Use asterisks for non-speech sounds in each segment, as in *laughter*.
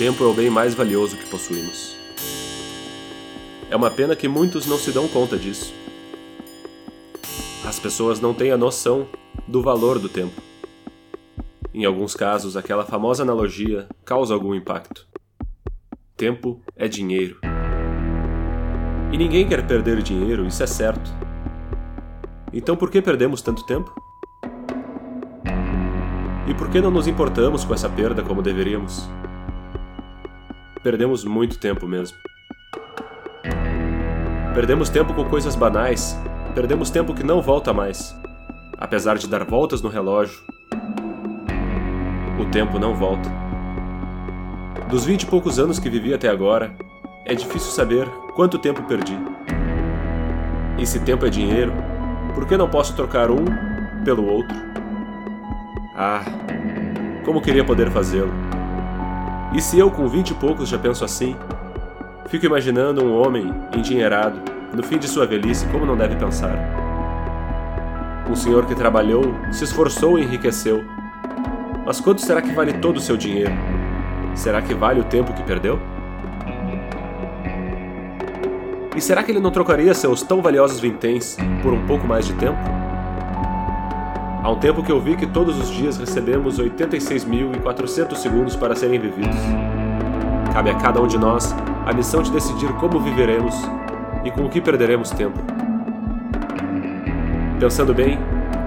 tempo é o bem mais valioso que possuímos. É uma pena que muitos não se dão conta disso. As pessoas não têm a noção do valor do tempo. Em alguns casos, aquela famosa analogia causa algum impacto. Tempo é dinheiro. E ninguém quer perder dinheiro, isso é certo. Então por que perdemos tanto tempo? E por que não nos importamos com essa perda como deveríamos? Perdemos muito tempo mesmo. Perdemos tempo com coisas banais, perdemos tempo que não volta mais. Apesar de dar voltas no relógio, o tempo não volta. Dos vinte e poucos anos que vivi até agora, é difícil saber quanto tempo perdi. E se tempo é dinheiro, por que não posso trocar um pelo outro? Ah, como queria poder fazê-lo. E se eu com vinte e poucos já penso assim? Fico imaginando um homem endinheirado, no fim de sua velhice, como não deve pensar. Um senhor que trabalhou, se esforçou e enriqueceu. Mas quanto será que vale todo o seu dinheiro? Será que vale o tempo que perdeu? E será que ele não trocaria seus tão valiosos vinténs por um pouco mais de tempo? Há um tempo que eu vi que todos os dias recebemos 86.400 segundos para serem vividos. Cabe a cada um de nós a missão de decidir como viveremos e com o que perderemos tempo. Pensando bem,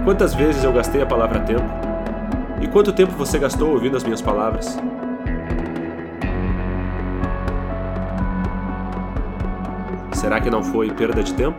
quantas vezes eu gastei a palavra tempo? E quanto tempo você gastou ouvindo as minhas palavras? Será que não foi perda de tempo?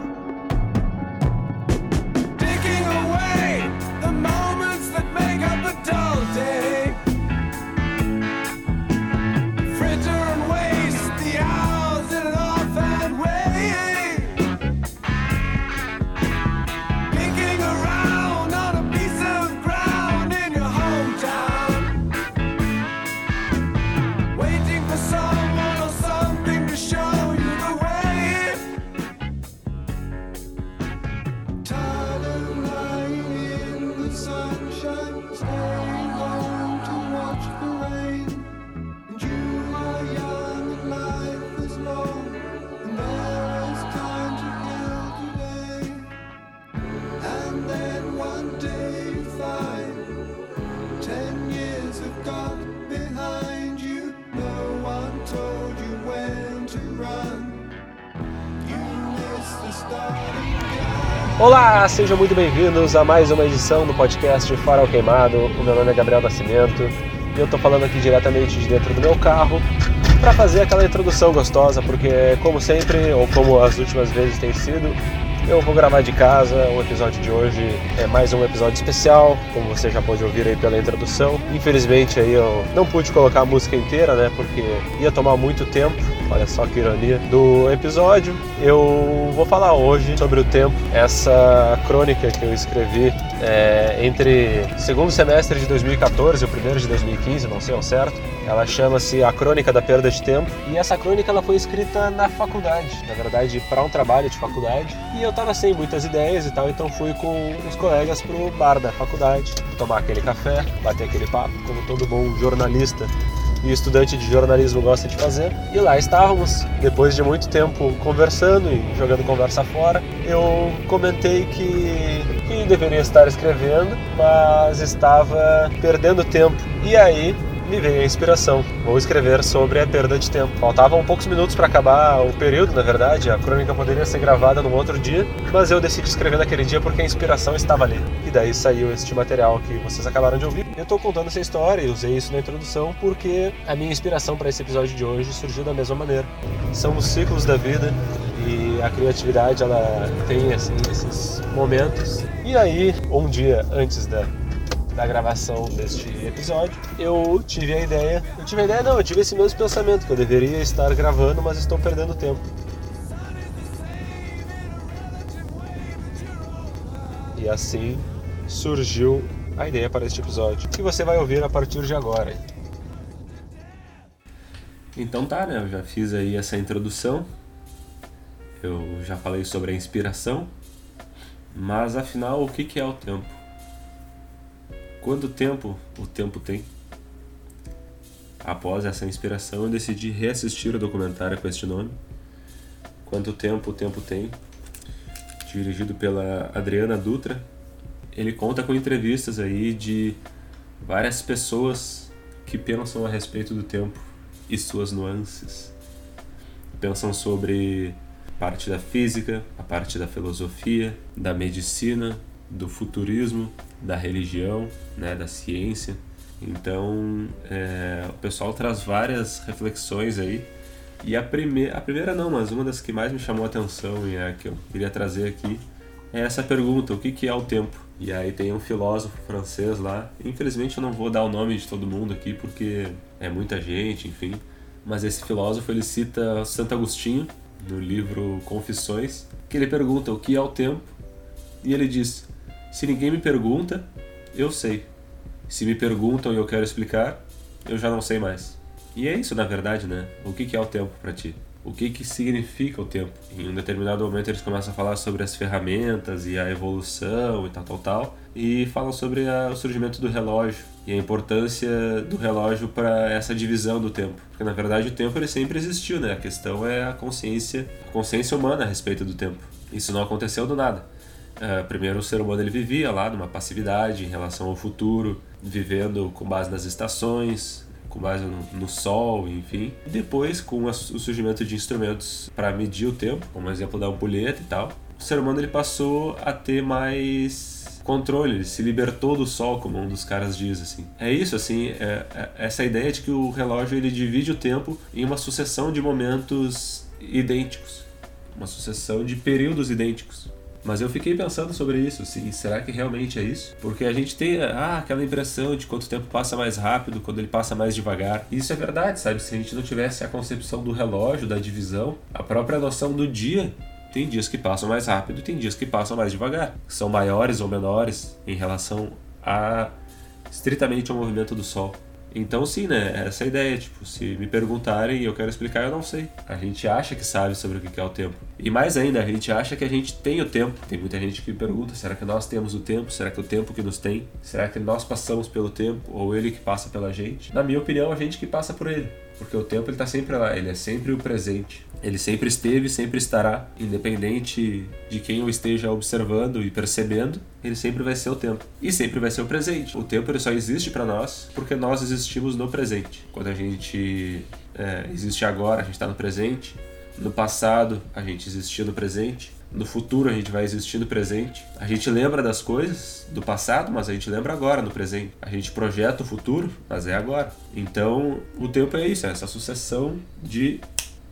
Olá, sejam muito bem-vindos a mais uma edição do podcast Farol Queimado. O meu nome é Gabriel Nascimento e eu tô falando aqui diretamente de dentro do meu carro para fazer aquela introdução gostosa, porque como sempre, ou como as últimas vezes tem sido, eu vou gravar de casa, o episódio de hoje é mais um episódio especial, como você já pode ouvir aí pela introdução. Infelizmente aí eu não pude colocar a música inteira, né, porque ia tomar muito tempo, olha só que ironia, do episódio. Eu vou falar hoje sobre o tempo, essa crônica que eu escrevi é, entre segundo semestre de 2014 e o primeiro de 2015, não sei ao certo. Ela chama-se A Crônica da Perda de Tempo e essa crônica ela foi escrita na faculdade, na verdade para um trabalho de faculdade. E eu tava sem muitas ideias e tal, então fui com os colegas pro bar da faculdade, tomar aquele café, bater aquele papo, como todo bom jornalista e estudante de jornalismo gosta de fazer. E lá estávamos, depois de muito tempo conversando e jogando conversa fora, eu comentei que, que deveria estar escrevendo, mas estava perdendo tempo. E aí me veio a inspiração. Vou escrever sobre a perda de tempo. Faltavam poucos minutos para acabar o período, na verdade. A crônica poderia ser gravada num outro dia, mas eu decidi escrever naquele dia porque a inspiração estava ali. E daí saiu este material que vocês acabaram de ouvir. Eu estou contando essa história e usei isso na introdução porque a minha inspiração para esse episódio de hoje surgiu da mesma maneira. São os ciclos da vida e a criatividade ela tem assim esses momentos. E aí, um dia antes da da gravação deste episódio, eu tive a ideia. Eu tive a ideia, não, eu tive esse mesmo pensamento, que eu deveria estar gravando, mas estou perdendo tempo. E assim surgiu a ideia para este episódio, que você vai ouvir a partir de agora. Então tá, né? Eu já fiz aí essa introdução. Eu já falei sobre a inspiração. Mas afinal, o que é o tempo? Quanto tempo o tempo tem? após essa inspiração, eu decidi reassistir o documentário com este nome, Quanto Tempo o Tempo Tem, dirigido pela Adriana Dutra. Ele conta com entrevistas aí de várias pessoas que pensam a respeito do tempo e suas nuances. Pensam sobre parte da física, a parte da filosofia, da medicina, do futurismo, da religião, né, da ciência. Então, é, o pessoal traz várias reflexões aí. E a, prime a primeira não, mas uma das que mais me chamou a atenção e é a que eu queria trazer aqui é essa pergunta: o que, que é o tempo? E aí tem um filósofo francês lá. Infelizmente eu não vou dar o nome de todo mundo aqui porque é muita gente, enfim. Mas esse filósofo ele cita Santo Agostinho no livro Confissões, que ele pergunta o que é o tempo e ele diz: se ninguém me pergunta, eu sei. Se me perguntam e eu quero explicar, eu já não sei mais. E é isso, na verdade, né? O que é o tempo para ti? O que, que significa o tempo? Em um determinado momento eles começam a falar sobre as ferramentas e a evolução e tal, tal, tal, e falam sobre a, o surgimento do relógio e a importância do relógio para essa divisão do tempo. Porque na verdade o tempo ele sempre existiu, né? A questão é a consciência, a consciência humana a respeito do tempo. Isso não aconteceu do nada. Uh, primeiro o ser humano ele vivia lá numa passividade em relação ao futuro, vivendo com base nas estações, com base no, no sol, enfim. E depois, com o surgimento de instrumentos para medir o tempo, como exemplo da ampulheta e tal, o ser humano ele passou a ter mais controle, ele se libertou do sol, como um dos caras diz assim. É isso assim, é, é essa ideia de que o relógio ele divide o tempo em uma sucessão de momentos idênticos, uma sucessão de períodos idênticos. Mas eu fiquei pensando sobre isso, assim, será que realmente é isso? Porque a gente tem ah, aquela impressão de quanto tempo passa mais rápido, quando ele passa mais devagar. Isso é verdade, sabe? Se a gente não tivesse a concepção do relógio, da divisão, a própria noção do dia tem dias que passam mais rápido e tem dias que passam mais devagar. São maiores ou menores em relação a estritamente ao movimento do Sol. Então, sim, né? Essa é a ideia. Tipo, se me perguntarem e eu quero explicar, eu não sei. A gente acha que sabe sobre o que é o tempo. E mais ainda, a gente acha que a gente tem o tempo. Tem muita gente que pergunta: será que nós temos o tempo? Será que é o tempo que nos tem? Será que nós passamos pelo tempo? Ou ele que passa pela gente? Na minha opinião, a gente que passa por ele. Porque o tempo ele está sempre lá, ele é sempre o presente. Ele sempre esteve, sempre estará, independente de quem o esteja observando e percebendo, ele sempre vai ser o tempo. E sempre vai ser o presente. O tempo ele só existe para nós porque nós existimos no presente. Quando a gente é, existe agora, a gente está no presente. No passado, a gente existiu no presente. No futuro, a gente vai existir no presente. A gente lembra das coisas do passado, mas a gente lembra agora, no presente. A gente projeta o futuro, mas é agora. Então, o tempo é isso, é essa sucessão de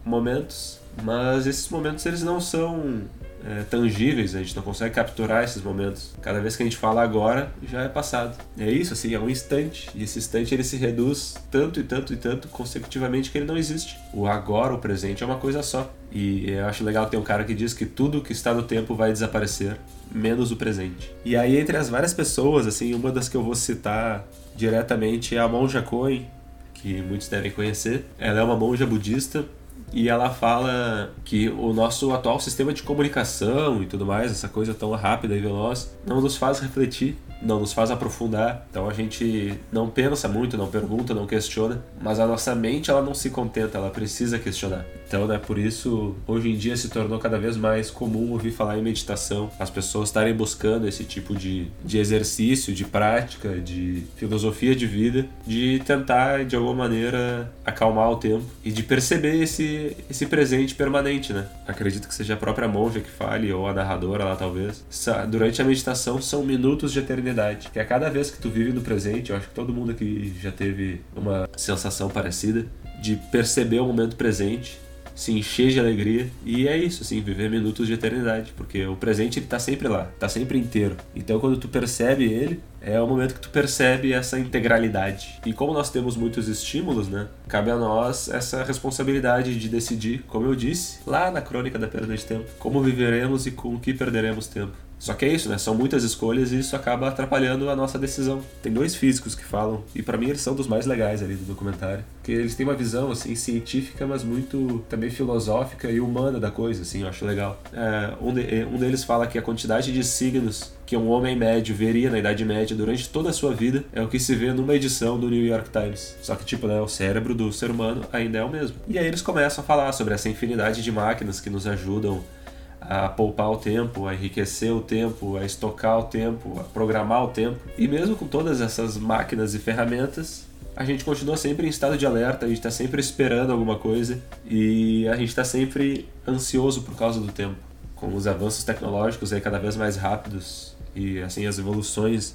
momentos, mas esses momentos eles não são é, tangíveis, a gente não consegue capturar esses momentos. Cada vez que a gente fala agora, já é passado. É isso, assim, é um instante. E esse instante ele se reduz tanto e tanto e tanto consecutivamente que ele não existe. O agora, o presente é uma coisa só. E eu acho legal ter um cara que diz que tudo que está no tempo vai desaparecer, menos o presente. E aí, entre as várias pessoas, assim, uma das que eu vou citar diretamente é a Monja Coen, que muitos devem conhecer. Ela é uma monja budista e ela fala que o nosso atual sistema de comunicação e tudo mais, essa coisa tão rápida e veloz, não nos faz refletir não nos faz aprofundar. Então a gente não pensa muito, não pergunta, não questiona, mas a nossa mente ela não se contenta, ela precisa questionar. Então, né, por isso, hoje em dia se tornou cada vez mais comum ouvir falar em meditação, as pessoas estarem buscando esse tipo de, de exercício, de prática, de filosofia de vida, de tentar de alguma maneira acalmar o tempo e de perceber esse, esse presente permanente, né? Acredito que seja a própria monja que fale ou a narradora lá talvez. Durante a meditação são minutos de eternidade Que a cada vez que tu vive no presente, eu acho que todo mundo aqui já teve uma sensação parecida de perceber o momento presente se encher de alegria e é isso, assim, viver minutos de eternidade, porque o presente ele tá sempre lá, tá sempre inteiro. Então quando tu percebe ele, é o momento que tu percebe essa integralidade. E como nós temos muitos estímulos, né, cabe a nós essa responsabilidade de decidir, como eu disse lá na crônica da perda de tempo, como viveremos e com o que perderemos tempo Só que é isso, né? São muitas escolhas e isso acaba atrapalhando a nossa decisão. Tem dois físicos que falam, e para mim eles são dos mais legais ali do documentário, que eles têm uma visão, assim, científica, mas muito também filosófica e humana da coisa, assim, eu acho legal. É, um, de, um deles fala que a quantidade de signos que um homem médio veria na Idade Média durante toda a sua vida é o que se vê numa edição do New York Times. Só que, tipo, né, o cérebro do ser humano ainda é o mesmo. E aí eles começam a falar sobre essa infinidade de máquinas que nos ajudam a poupar o tempo, a enriquecer o tempo, a estocar o tempo, a programar o tempo. E mesmo com todas essas máquinas e ferramentas, a gente continua sempre em estado de alerta, a gente está sempre esperando alguma coisa e a gente está sempre ansioso por causa do tempo. Com os avanços tecnológicos aí cada vez mais rápidos e assim as evoluções,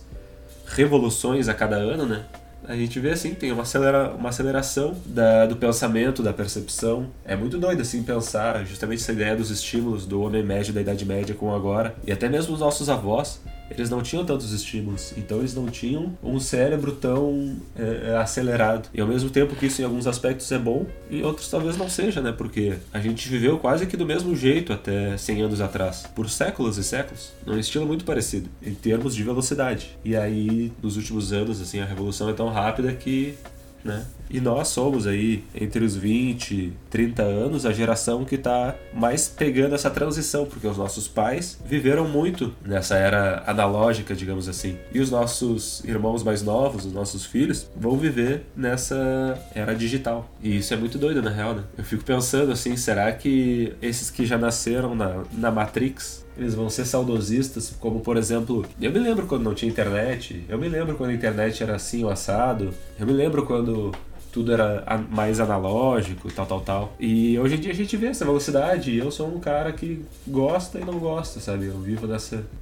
revoluções a cada ano, né? A gente vê assim, tem uma, acelera, uma aceleração da, do pensamento, da percepção. É muito doido assim pensar justamente essa ideia dos estímulos do homem médio da Idade Média com agora. E até mesmo os nossos avós eles não tinham tantos estímulos, então eles não tinham um cérebro tão é, é, acelerado. E ao mesmo tempo que isso em alguns aspectos é bom, em outros talvez não seja, né? Porque a gente viveu quase que do mesmo jeito até 100 anos atrás, por séculos e séculos, num estilo muito parecido, em termos de velocidade. E aí, nos últimos anos, assim, a revolução é tão rápida que né? E nós somos aí, entre os 20, 30 anos, a geração que está mais pegando essa transição, porque os nossos pais viveram muito nessa era analógica, digamos assim. E os nossos irmãos mais novos, os nossos filhos, vão viver nessa era digital. E isso é muito doido, na real, né? Eu fico pensando assim, será que esses que já nasceram na, na Matrix eles vão ser saudosistas, como por exemplo, eu me lembro quando não tinha internet, eu me lembro quando a internet era assim, o assado, eu me lembro quando tudo era mais analógico, tal, tal, tal. E hoje em dia a gente vê essa velocidade e eu sou um cara que gosta e não gosta, sabe? Eu vivo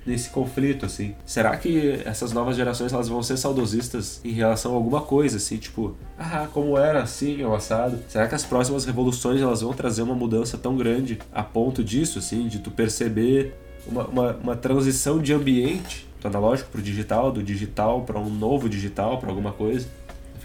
nesse conflito, assim. Será que essas novas gerações elas vão ser saudosistas em relação a alguma coisa, assim, tipo, ah, como era assim, o assado? Será que as próximas revoluções elas vão trazer uma mudança tão grande a ponto disso, assim, de tu perceber uma, uma, uma transição de ambiente do analógico para o digital, do digital para um novo digital, para alguma coisa.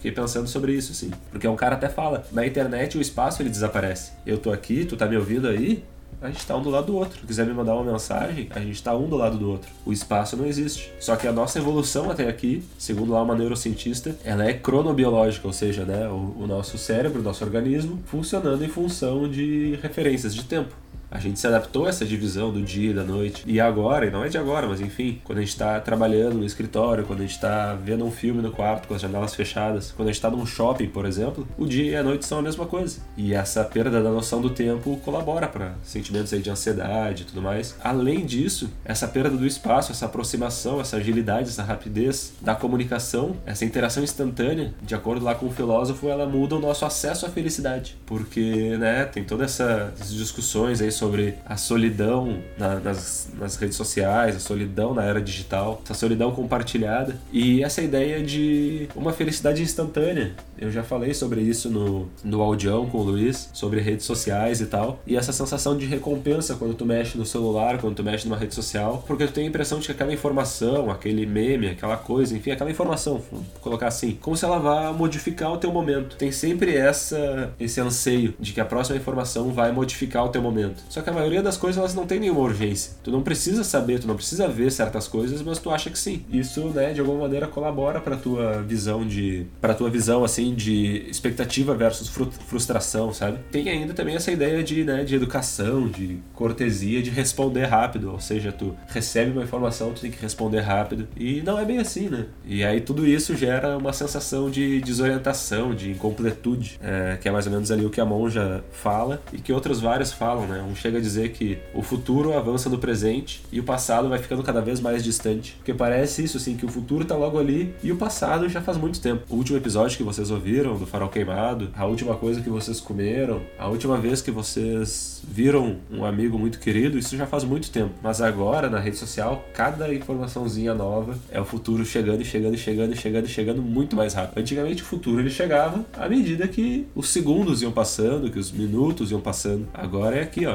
Fiquei pensando sobre isso, assim. Porque um cara até fala, na internet o espaço ele desaparece. Eu tô aqui, tu tá me ouvindo aí, a gente tá um do lado do outro. Se quiser me mandar uma mensagem, a gente tá um do lado do outro. O espaço não existe. Só que a nossa evolução até aqui, segundo lá uma neurocientista, ela é cronobiológica, ou seja, né, o, o nosso cérebro, o nosso organismo, funcionando em função de referências de tempo. A gente se adaptou a essa divisão do dia e da noite. E agora, e não é de agora, mas enfim, quando a gente está trabalhando no escritório, quando a gente está vendo um filme no quarto com as janelas fechadas, quando a gente está num shopping, por exemplo, o dia e a noite são a mesma coisa. E essa perda da noção do tempo colabora para sentimentos aí de ansiedade e tudo mais. Além disso, essa perda do espaço, essa aproximação, essa agilidade, essa rapidez da comunicação, essa interação instantânea, de acordo lá com o filósofo, ela muda o nosso acesso à felicidade. Porque, né, tem todas essas discussões aí sobre a solidão na, nas, nas redes sociais, a solidão na era digital, essa solidão compartilhada e essa ideia de uma felicidade instantânea. Eu já falei sobre isso no, no audião com o Luiz, sobre redes sociais e tal, e essa sensação de recompensa quando tu mexe no celular, quando tu mexe numa rede social, porque tu tem a impressão de que aquela informação, aquele meme, aquela coisa, enfim, aquela informação, vou colocar assim, como se ela vá modificar o teu momento. Tem sempre essa esse anseio de que a próxima informação vai modificar o teu momento. Só que a maioria das coisas elas não tem nenhuma urgência. Tu não precisa saber, tu não precisa ver certas coisas, mas tu acha que sim. Isso, né, de alguma maneira colabora para tua visão de para tua visão assim de expectativa versus frustração, sabe? Tem ainda também essa ideia de, né, de educação, de cortesia, de responder rápido, ou seja, tu recebe uma informação, tu tem que responder rápido. E não é bem assim, né? E aí tudo isso gera uma sensação de desorientação, de incompletude, é, que é mais ou menos ali o que a monja fala e que outros vários falam, né? Um chega a dizer que o futuro avança no presente e o passado vai ficando cada vez mais distante. Porque parece isso, assim, que o futuro tá logo ali e o passado já faz muito tempo. O último episódio que vocês ouviram do Farol Queimado, a última coisa que vocês comeram, a última vez que vocês viram um amigo muito querido, isso já faz muito tempo. Mas agora, na rede social, cada informaçãozinha nova é o futuro chegando e chegando e chegando e chegando e chegando muito mais rápido. Antigamente o futuro ele chegava à medida que os segundos iam passando, que os minutos iam passando. Agora é aqui, ó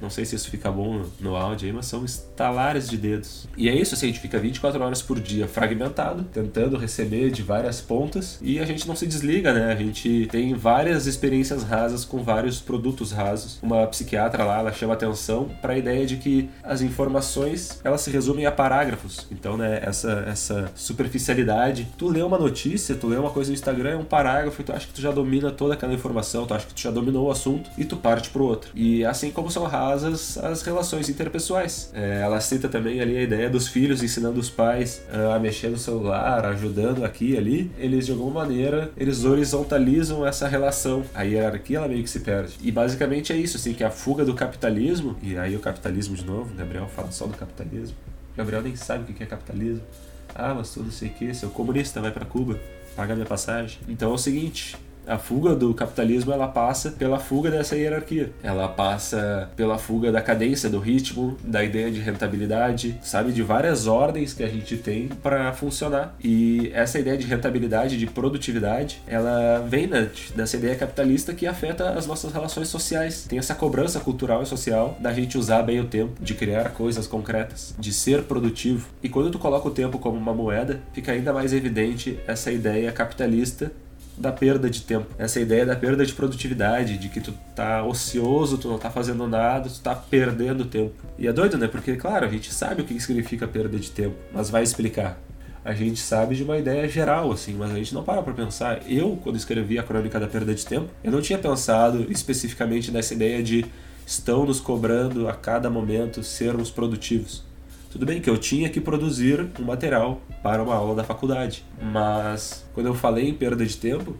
Não sei se isso fica bom no áudio aí, mas são estalares de dedos. E é isso, assim, a gente fica 24 horas por dia fragmentado, tentando receber de várias pontas e a gente não se desliga, né? A gente tem várias experiências rasas com vários produtos rasos. Uma psiquiatra lá, ela chama atenção para a ideia de que as informações, elas se resumem a parágrafos. Então, né, essa essa superficialidade. Tu lê uma notícia, tu lê uma coisa no Instagram, é um parágrafo e tu acha que tu já domina toda aquela informação, tu acha que tu já dominou o assunto e tu parte pro outro. E assim como são as relações interpessoais. É, ela cita também ali a ideia dos filhos ensinando os pais uh, a mexer no celular, ajudando aqui e ali. Eles, de alguma maneira, eles horizontalizam essa relação. A hierarquia, ela meio que se perde. E basicamente é isso, assim, que a fuga do capitalismo, e aí o capitalismo de novo, Gabriel fala só do capitalismo. Gabriel nem sabe o que é capitalismo. Ah, mas tu não sei o que, seu comunista vai para Cuba, paga minha passagem. Então é o seguinte, a fuga do capitalismo ela passa pela fuga dessa hierarquia. Ela passa pela fuga da cadência, do ritmo, da ideia de rentabilidade, sabe, de várias ordens que a gente tem para funcionar. E essa ideia de rentabilidade, de produtividade, ela vem dessa ideia capitalista que afeta as nossas relações sociais. Tem essa cobrança cultural e social da gente usar bem o tempo, de criar coisas concretas, de ser produtivo. E quando tu coloca o tempo como uma moeda, fica ainda mais evidente essa ideia capitalista da perda de tempo. Essa ideia da perda de produtividade, de que tu tá ocioso, tu não tá fazendo nada, tu tá perdendo tempo. E é doido, né? Porque, claro, a gente sabe o que significa perda de tempo, mas vai explicar. A gente sabe de uma ideia geral, assim, mas a gente não para pra pensar. Eu, quando escrevi a Crônica da Perda de Tempo, eu não tinha pensado especificamente nessa ideia de estão nos cobrando a cada momento sermos produtivos. Tudo bem que eu tinha que produzir um material para uma aula da faculdade, mas quando eu falei em perda de tempo,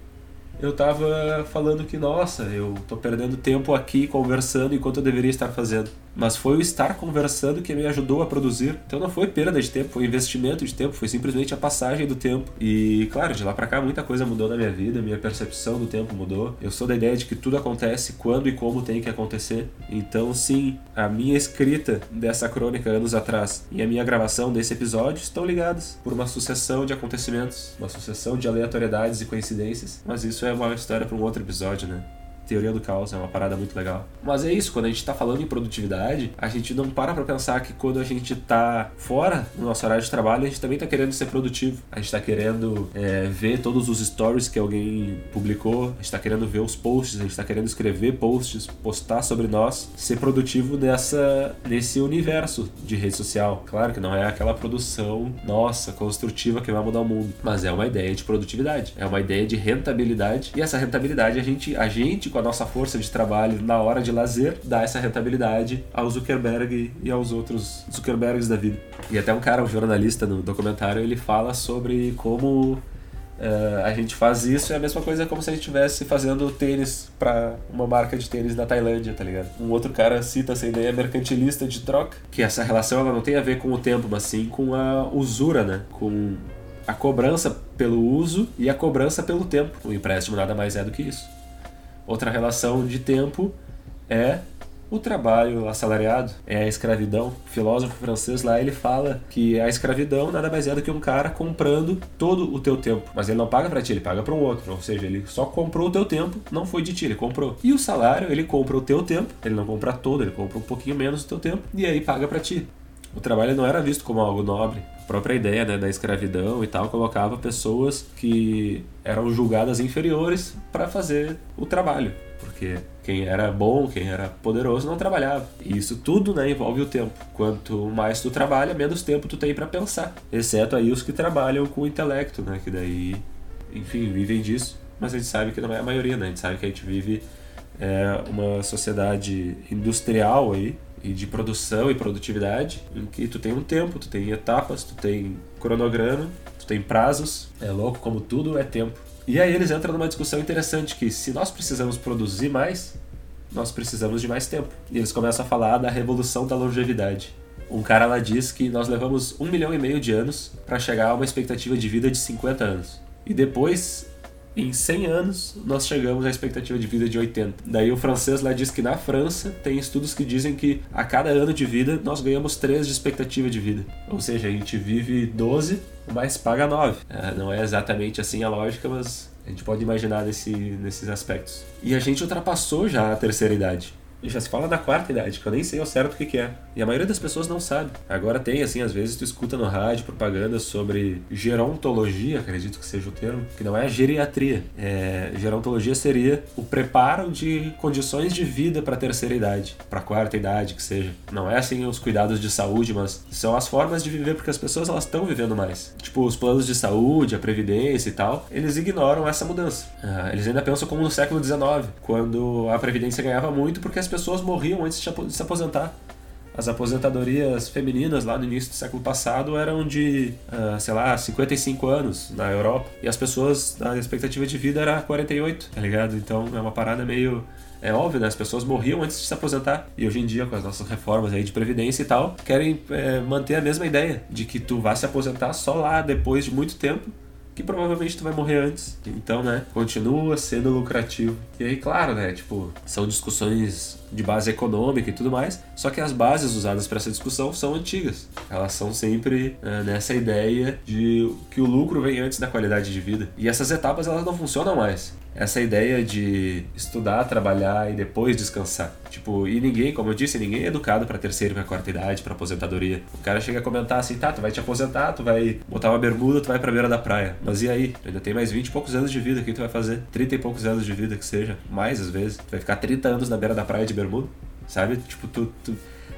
eu tava falando que, nossa, eu tô perdendo tempo aqui conversando enquanto eu deveria estar fazendo mas foi o estar conversando que me ajudou a produzir. Então não foi perda de tempo, foi investimento de tempo, foi simplesmente a passagem do tempo. E claro, de lá para cá muita coisa mudou na minha vida, minha percepção do tempo mudou. Eu sou da ideia de que tudo acontece quando e como tem que acontecer. Então sim, a minha escrita dessa crônica anos atrás e a minha gravação desse episódio estão ligadas por uma sucessão de acontecimentos, uma sucessão de aleatoriedades e coincidências. Mas isso é uma história para um outro episódio, né? Teoria do caos é uma parada muito legal. Mas é isso, quando a gente tá falando em produtividade, a gente não para pra pensar que quando a gente tá fora do nosso horário de trabalho, a gente também tá querendo ser produtivo. A gente tá querendo é, ver todos os stories que alguém publicou, a gente tá querendo ver os posts, a gente tá querendo escrever posts, postar sobre nós, ser produtivo nessa, nesse universo de rede social. Claro que não é aquela produção, nossa, construtiva que vai mudar o mundo, mas é uma ideia de produtividade, é uma ideia de rentabilidade e essa rentabilidade a gente, a gente com a nossa força de trabalho na hora de lazer, dá essa rentabilidade ao Zuckerberg e aos outros Zuckerbergs da vida. E até um cara, um jornalista no documentário, ele fala sobre como Uh, a gente faz isso é a mesma coisa como se a gente estivesse fazendo tênis para uma marca de tênis na Tailândia, tá ligado? Um outro cara cita essa ideia mercantilista de troca, que essa relação ela não tem a ver com o tempo, mas sim com a usura, né? Com a cobrança pelo uso e a cobrança pelo tempo. O empréstimo nada mais é do que isso. Outra relação de tempo é o trabalho assalariado, é a escravidão. O filósofo francês lá ele fala que a escravidão nada mais é do que um cara comprando todo o teu tempo, mas ele não paga para ti, ele paga para um outro, ou seja, ele só comprou o teu tempo, não foi de ti, ele comprou. E o salário, ele compra o teu tempo, ele não compra todo, ele compra um pouquinho menos do teu tempo e aí paga para ti. O trabalho não era visto como algo nobre, própria ideia né, da escravidão e tal colocava pessoas que eram julgadas inferiores para fazer o trabalho, porque quem era bom, quem era poderoso não trabalhava. E isso tudo né, envolve o tempo. Quanto mais tu trabalha, menos tempo tu tem para pensar. Exceto aí os que trabalham com o intelecto, né, que daí, enfim, vivem disso. Mas a gente sabe que não é a maioria, né? A gente sabe que a gente vive é, uma sociedade industrial aí, e de produção e produtividade, em que tu tem um tempo, tu tem etapas, tu tem cronograma, tu tem prazos. É louco como tudo é tempo. E aí eles entram numa discussão interessante que se nós precisamos produzir mais, nós precisamos de mais tempo. E eles começam a falar da revolução da longevidade. Um cara lá diz que nós levamos um milhão e meio de anos para chegar a uma expectativa de vida de 50 anos. E depois em 100 anos nós chegamos à expectativa de vida de 80. Daí o francês lá diz que na França tem estudos que dizem que a cada ano de vida nós ganhamos 3 de expectativa de vida. Ou seja, a gente vive 12, mas paga 9. É, não é exatamente assim a lógica, mas a gente pode imaginar nesse, nesses aspectos. E a gente ultrapassou já a terceira idade. E já se fala da quarta idade, que eu nem sei ao certo o que, que é. E a maioria das pessoas não sabe. Agora tem, assim, às vezes tu escuta no rádio propaganda sobre gerontologia, acredito que seja o termo, que não é geriatria. É, gerontologia seria o preparo de condições de vida para a terceira idade, para a quarta idade, que seja. Não é assim os cuidados de saúde, mas são as formas de viver, porque as pessoas elas estão vivendo mais. Tipo, os planos de saúde, a previdência e tal, eles ignoram essa mudança. Ah, eles ainda pensam como no século XIX, quando a previdência ganhava muito porque as pessoas morriam antes de se aposentar. As aposentadorias femininas lá no início do século passado eram de, uh, sei lá, 55 anos na Europa. E as pessoas, a expectativa de vida era 48, tá ligado? Então é uma parada meio. É óbvio, né? As pessoas morriam antes de se aposentar. E hoje em dia, com as nossas reformas aí de previdência e tal, querem é, manter a mesma ideia de que tu vai se aposentar só lá depois de muito tempo que provavelmente tu vai morrer antes. Então, né, continua sendo lucrativo. E aí, claro, né, tipo, são discussões de base econômica e tudo mais, só que as bases usadas para essa discussão são antigas. Elas são sempre é, nessa ideia de que o lucro vem antes da qualidade de vida. E essas etapas elas não funcionam mais essa ideia de estudar, trabalhar e depois descansar. Tipo, e ninguém, como eu disse, ninguém é educado para terceira e pra quarta idade, para aposentadoria. O cara chega a comentar assim, tá, tu vai te aposentar, tu vai botar uma bermuda, tu vai pra beira da praia. Mas e aí? Tu ainda tem mais 20 e poucos anos de vida, o que tu vai fazer? 30 e poucos anos de vida que seja, mais às vezes. Tu vai ficar 30 anos na beira da praia de bermuda, sabe? Tipo, tu, tu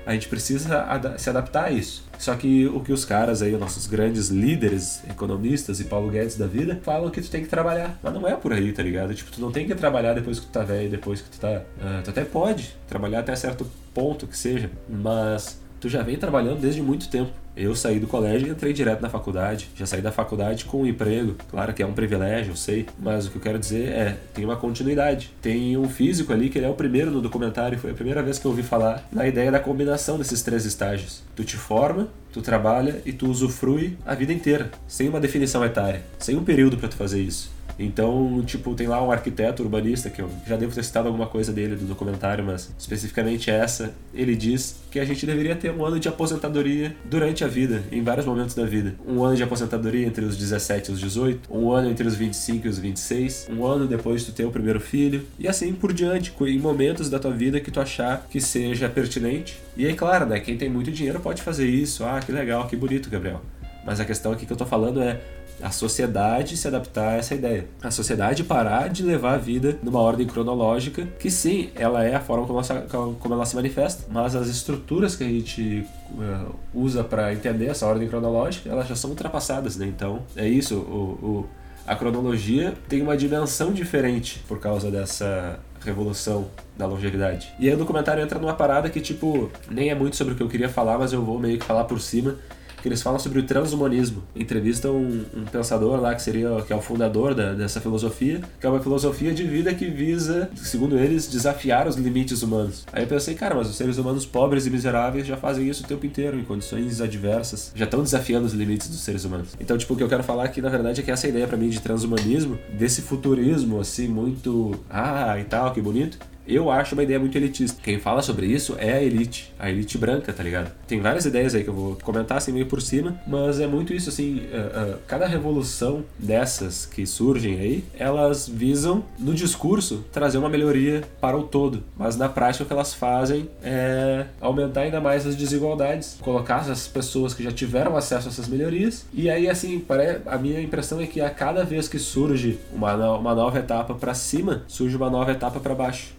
a gente precisa ad se adaptar a isso. Só que o que os caras aí, nossos grandes líderes, economistas e Paulo Guedes da vida, falam que tu tem que trabalhar. Mas não é por aí, tá ligado? Tipo, tu não tem que trabalhar depois que tu tá velho, depois que tu tá. Uh, tu até pode trabalhar até certo ponto que seja, mas tu já vem trabalhando desde muito tempo. Eu saí do colégio e entrei direto na faculdade. Já saí da faculdade com um emprego. Claro que é um privilégio, eu sei. Mas o que eu quero dizer é, tem uma continuidade. Tem um físico ali que ele é o primeiro no documentário. Foi a primeira vez que eu ouvi falar na ideia da combinação desses três estágios. Tu te forma, tu trabalha e tu usufrui a vida inteira. Sem uma definição etária. Sem um período para tu fazer isso. Então, tipo, tem lá um arquiteto urbanista, que eu já devo ter citado alguma coisa dele do documentário, mas especificamente essa, ele diz que a gente deveria ter um ano de aposentadoria durante a vida, em vários momentos da vida. Um ano de aposentadoria entre os 17 e os 18, um ano entre os 25 e os 26, um ano depois de ter o primeiro filho, e assim por diante, em momentos da tua vida que tu achar que seja pertinente. E aí, claro, né, quem tem muito dinheiro pode fazer isso. Ah, que legal, que bonito, Gabriel. Mas a questão aqui que eu tô falando é a sociedade se adaptar a essa ideia. A sociedade parar de levar a vida numa ordem cronológica, que sim, ela é a forma como ela, como ela se manifesta, mas as estruturas que a gente uh, usa para entender essa ordem cronológica, elas já são ultrapassadas, né? Então, é isso, o, o a cronologia tem uma dimensão diferente por causa dessa revolução da longevidade. E aí o documentário entra numa parada que, tipo, nem é muito sobre o que eu queria falar, mas eu vou meio que falar por cima, que eles falam sobre o transhumanismo. Entrevistam um, um pensador lá que seria que é o fundador da, dessa filosofia, que é uma filosofia de vida que visa, segundo eles, desafiar os limites humanos. Aí eu pensei, cara, mas os seres humanos pobres e miseráveis já fazem isso o tempo inteiro, em condições adversas, já estão desafiando os limites dos seres humanos. Então, tipo, o que eu quero falar aqui, na verdade, é que essa ideia para mim de transhumanismo, desse futurismo, assim, muito, ah, e tal, que bonito, eu acho uma ideia muito elitista. Quem fala sobre isso é a elite, a elite branca, tá ligado? Tem várias ideias aí que eu vou comentar assim meio por cima, mas é muito isso assim, uh, uh, cada revolução dessas que surgem aí, elas visam no discurso trazer uma melhoria para o todo, mas na prática o que elas fazem é aumentar ainda mais as desigualdades, colocar as pessoas que já tiveram acesso a essas melhorias e aí assim, a minha impressão é que a cada vez que surge uma, uma nova etapa para cima, surge uma nova etapa para baixo.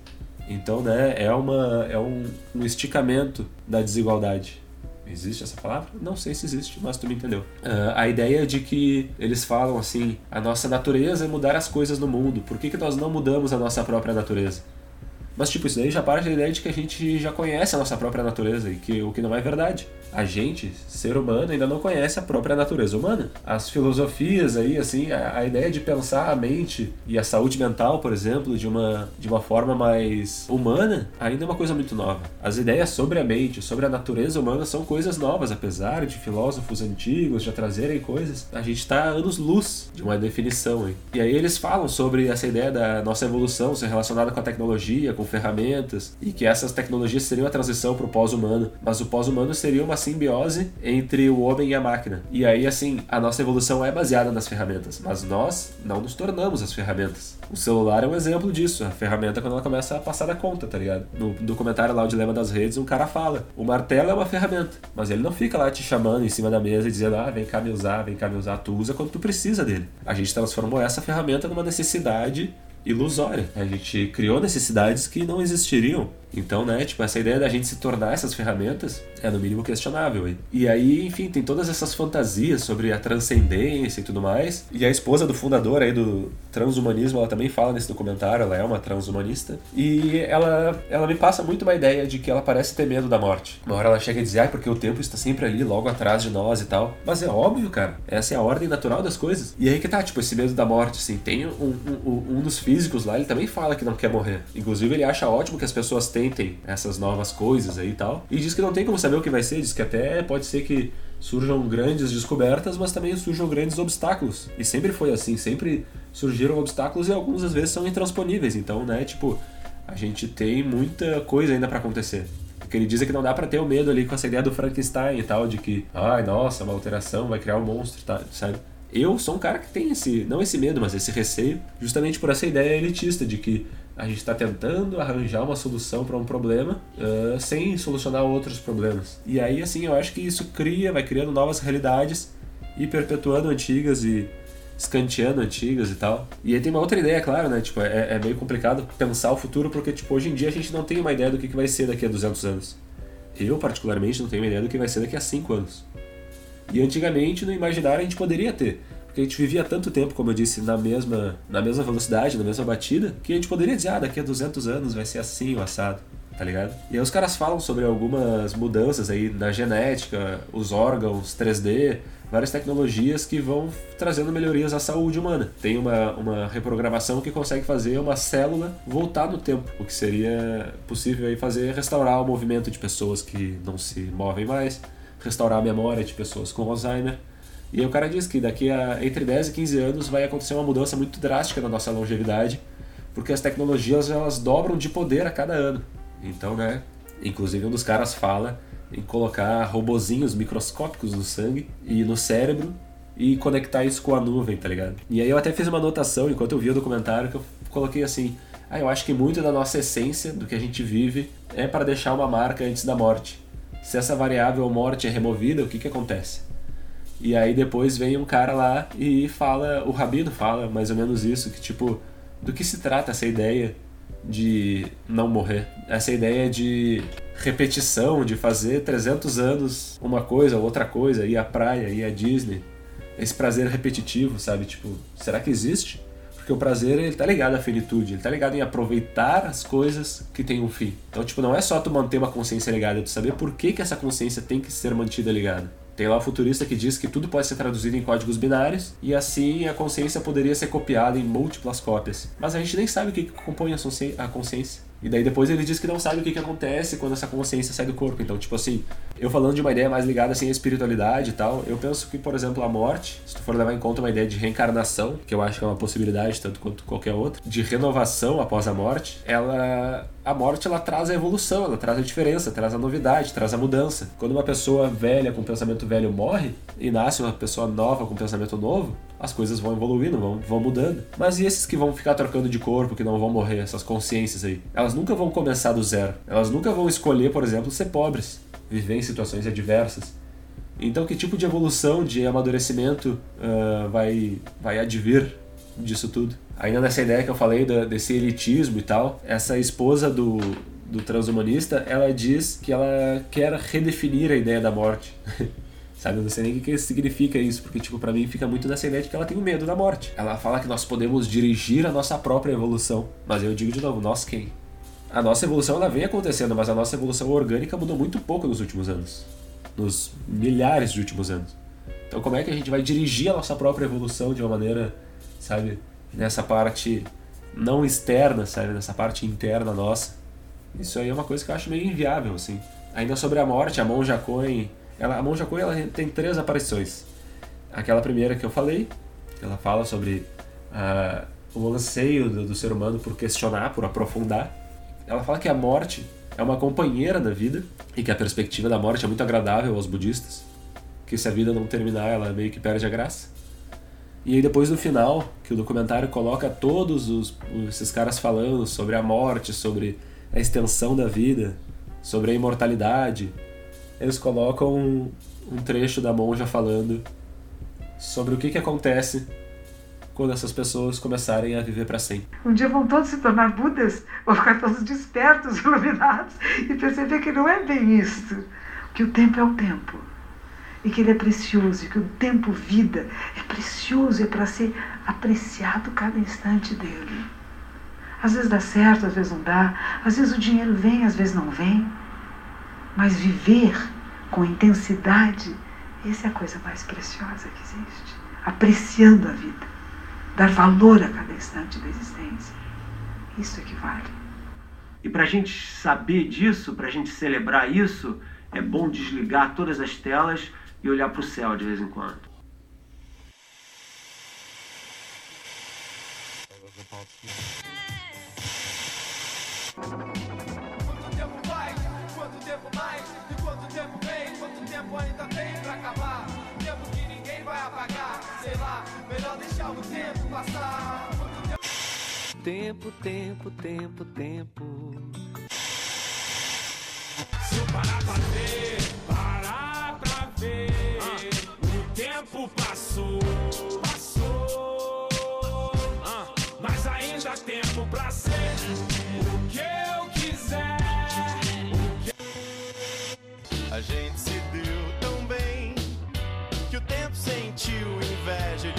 Então, né, é, uma, é um, um esticamento da desigualdade. Existe essa palavra? Não sei se existe, mas tu me entendeu. Uh, a ideia de que eles falam assim: a nossa natureza é mudar as coisas no mundo. Por que, que nós não mudamos a nossa própria natureza? Mas, tipo, isso daí já parte da ideia de que a gente já conhece a nossa própria natureza e que o que não é verdade a gente, ser humano, ainda não conhece a própria natureza humana. As filosofias aí, assim, a, a, ideia de pensar a mente e a saúde mental, por exemplo, de uma, de uma forma mais humana, ainda é uma coisa muito nova. As ideias sobre a mente, sobre a natureza humana são coisas novas, apesar de filósofos antigos já trazerem coisas. A gente está anos-luz de uma definição aí. E aí eles falam sobre essa ideia da nossa evolução ser relacionada com a tecnologia, com ferramentas e que essas tecnologias seriam a transição para o pós-humano, mas o pós-humano seria uma simbiose entre o homem e a máquina. E aí, assim, a nossa evolução é baseada nas ferramentas, mas nós não nos tornamos as ferramentas. O celular é um exemplo disso, a ferramenta quando ela começa a passar da conta, tá ligado? No documentário lá, O Dilema das Redes, um cara fala: o martelo é uma ferramenta, mas ele não fica lá te chamando em cima da mesa e dizendo, ah, vem cá me usar, vem cá me usar. Tu usa quando tu precisa dele. A gente transformou essa ferramenta numa necessidade ilusória. A gente criou necessidades que não existiriam então, né, tipo, essa ideia da gente se tornar essas ferramentas é no mínimo questionável. Hein? E aí, enfim, tem todas essas fantasias sobre a transcendência e tudo mais. E a esposa do fundador aí do transhumanismo, ela também fala nesse documentário, ela é uma transhumanista. E ela, ela me passa muito uma ideia de que ela parece ter medo da morte. Uma hora ela chega a dizer, ah, porque o tempo está sempre ali, logo atrás de nós e tal. Mas é óbvio, cara. Essa é a ordem natural das coisas. E aí que tá, tipo, esse medo da morte, assim. Tem um, um, um dos físicos lá, ele também fala que não quer morrer. Inclusive, ele acha ótimo que as pessoas tenham essas novas coisas aí e tal. E diz que não tem como saber o que vai ser, diz que até pode ser que surjam grandes descobertas, mas também surjam grandes obstáculos. E sempre foi assim, sempre surgiram obstáculos e alguns às vezes são intransponíveis. Então, né, tipo, a gente tem muita coisa ainda para acontecer. Porque ele diz que não dá para ter o medo ali com essa ideia do Frankenstein e tal, de que, ai, nossa, uma alteração vai criar um monstro, tá, sabe? Eu sou um cara que tem esse, não esse medo, mas esse receio, justamente por essa ideia elitista de que a gente está tentando arranjar uma solução para um problema uh, sem solucionar outros problemas. E aí, assim, eu acho que isso cria, vai criando novas realidades e perpetuando antigas e escanteando antigas e tal. E aí tem uma outra ideia, claro, né? Tipo, é, é meio complicado pensar o futuro porque, tipo, hoje em dia a gente não tem uma ideia do que, que vai ser daqui a 200 anos. Eu, particularmente, não tenho uma ideia do que vai ser daqui a 5 anos. E antigamente, no imaginário, a gente poderia ter. Porque a gente vivia tanto tempo, como eu disse, na mesma, na mesma velocidade, na mesma batida, que a gente poderia dizer, ah, daqui a 200 anos vai ser assim o assado, tá ligado? E aí os caras falam sobre algumas mudanças aí na genética, os órgãos 3D, várias tecnologias que vão trazendo melhorias à saúde humana. Tem uma, uma reprogramação que consegue fazer uma célula voltar no tempo, o que seria possível aí fazer restaurar o movimento de pessoas que não se movem mais, restaurar a memória de pessoas com Alzheimer. E aí o cara diz que daqui a entre 10 e 15 anos vai acontecer uma mudança muito drástica na nossa longevidade, porque as tecnologias elas dobram de poder a cada ano. Então, né, inclusive um dos caras fala em colocar robozinhos microscópicos no sangue e no cérebro e conectar isso com a nuvem, tá ligado? E aí eu até fiz uma anotação enquanto eu via o documentário que eu coloquei assim: "Ah, eu acho que muito da nossa essência, do que a gente vive, é para deixar uma marca antes da morte. Se essa variável morte é removida, o que que acontece?" E aí depois vem um cara lá e fala, o Rabino fala mais ou menos isso, que tipo, do que se trata essa ideia de não morrer? Essa ideia de repetição, de fazer 300 anos uma coisa, outra coisa, ir à praia, ir à Disney. Esse prazer repetitivo, sabe? Tipo, será que existe? Porque o prazer, ele tá ligado à finitude, ele tá ligado em aproveitar as coisas que têm um fim. Então, tipo, não é só tu manter uma consciência ligada, é tu saber por que, que essa consciência tem que ser mantida ligada. Tem lá o futurista que diz que tudo pode ser traduzido em códigos binários e assim a consciência poderia ser copiada em múltiplas cópias. Mas a gente nem sabe o que compõe a consciência. E daí depois ele diz que não sabe o que, que acontece quando essa consciência sai do corpo. Então, tipo assim, eu falando de uma ideia mais ligada assim à espiritualidade e tal, eu penso que, por exemplo, a morte, se tu for levar em conta uma ideia de reencarnação, que eu acho que é uma possibilidade tanto quanto qualquer outra, de renovação após a morte, ela a morte ela traz a evolução, ela traz a diferença, traz a novidade, traz a mudança. Quando uma pessoa velha com pensamento velho morre e nasce uma pessoa nova com pensamento novo, as coisas vão evoluindo, vão, vão mudando. Mas e esses que vão ficar trocando de corpo, que não vão morrer, essas consciências aí? Elas nunca vão começar do zero. Elas nunca vão escolher, por exemplo, ser pobres, viver em situações adversas. Então, que tipo de evolução, de amadurecimento uh, vai, vai advir disso tudo? Ainda nessa ideia que eu falei desse elitismo e tal, essa esposa do, do transhumanista, ela diz que ela quer redefinir a ideia da morte. *laughs* Sabe, eu não sei nem o que significa isso, porque, tipo, pra mim fica muito nessa ideia de que ela tem medo da morte. Ela fala que nós podemos dirigir a nossa própria evolução. Mas eu digo de novo, nós quem? A nossa evolução ela vem acontecendo, mas a nossa evolução orgânica mudou muito pouco nos últimos anos. Nos milhares de últimos anos. Então como é que a gente vai dirigir a nossa própria evolução de uma maneira, sabe, nessa parte não externa, sabe, nessa parte interna nossa? Isso aí é uma coisa que eu acho meio inviável, assim. Ainda sobre a morte, a Monja Coen ela, a Monja Coen ela tem três aparições. Aquela primeira que eu falei, ela fala sobre uh, o anseio do, do, ser humano por questionar, por aprofundar. ela fala que a morte é uma companheira da vida e que a perspectiva da morte é muito agradável aos budistas, que se a vida não terminar, ela meio que perde a graça. E aí depois no final, que o documentário coloca todos os, esses caras falando sobre a morte, sobre a extensão da vida, sobre a imortalidade, eles colocam um, um trecho da monja falando sobre o que, que acontece quando essas pessoas começarem a viver para sempre. Um dia vão todos se tornar Budas, vão ficar todos despertos, *laughs* iluminados e perceber que não é bem isso, que o tempo é o tempo e que ele é precioso, e que o tempo vida é precioso, é para ser apreciado cada instante dele. Às vezes dá certo, às vezes não dá, às vezes o dinheiro vem, às vezes não vem, mas viver com intensidade, essa é a coisa mais preciosa que existe. Apreciando a vida, dar valor a cada instante da existência. Isso é que vale. E para a gente saber disso, para a gente celebrar isso, é bom desligar todas as telas e olhar para o céu de vez em quando. Passar. Tempo, tempo, tempo, tempo. Se eu parar pra ver, parar pra ver. O tempo passou, passou. Mas ainda há tempo pra ser o que eu quiser. A gente se deu tão bem que o tempo sentiu inveja.